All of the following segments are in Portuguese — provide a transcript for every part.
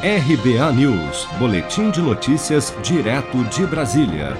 RBA News, Boletim de Notícias, direto de Brasília.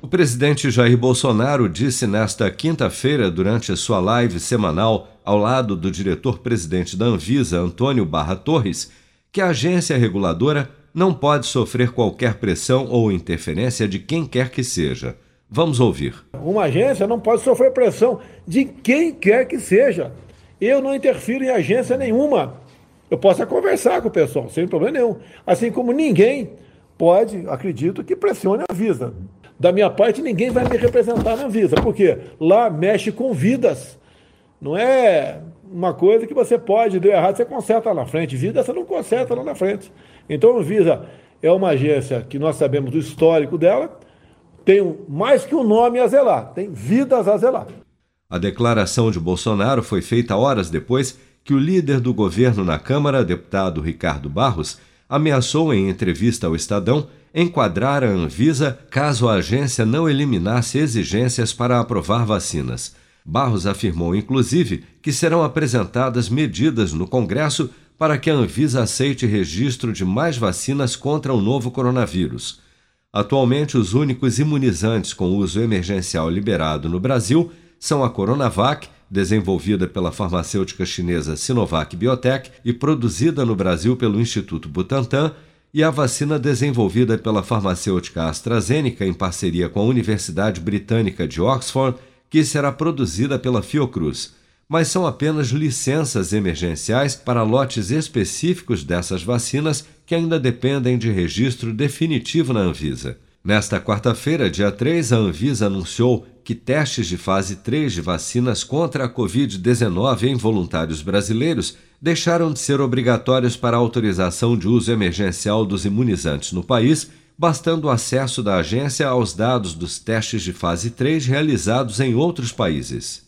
O presidente Jair Bolsonaro disse nesta quinta-feira, durante sua live semanal, ao lado do diretor-presidente da Anvisa, Antônio Barra Torres, que a agência reguladora não pode sofrer qualquer pressão ou interferência de quem quer que seja. Vamos ouvir. Uma agência não pode sofrer pressão de quem quer que seja. Eu não interfiro em agência nenhuma. Eu posso conversar com o pessoal, sem problema nenhum. Assim como ninguém pode, acredito, que pressione a Visa. Da minha parte, ninguém vai me representar na Visa, porque lá mexe com vidas. Não é uma coisa que você pode, deu errado, você conserta lá na frente. Vida você não conserta lá na frente. Então, a Visa é uma agência que nós sabemos do histórico dela, tem mais que um nome a zelar, tem vidas a zelar. A declaração de Bolsonaro foi feita horas depois que o líder do governo na Câmara, deputado Ricardo Barros, ameaçou em entrevista ao Estadão enquadrar a Anvisa caso a agência não eliminasse exigências para aprovar vacinas. Barros afirmou, inclusive, que serão apresentadas medidas no Congresso para que a Anvisa aceite registro de mais vacinas contra o novo coronavírus. Atualmente, os únicos imunizantes com uso emergencial liberado no Brasil são a Coronavac desenvolvida pela farmacêutica chinesa Sinovac Biotech e produzida no Brasil pelo Instituto Butantan, e a vacina desenvolvida pela farmacêutica AstraZeneca em parceria com a Universidade Britânica de Oxford, que será produzida pela Fiocruz. Mas são apenas licenças emergenciais para lotes específicos dessas vacinas que ainda dependem de registro definitivo na Anvisa. Nesta quarta-feira, dia 3, a Anvisa anunciou que testes de fase 3 de vacinas contra a Covid-19 em voluntários brasileiros deixaram de ser obrigatórios para a autorização de uso emergencial dos imunizantes no país, bastando o acesso da agência aos dados dos testes de fase 3 realizados em outros países.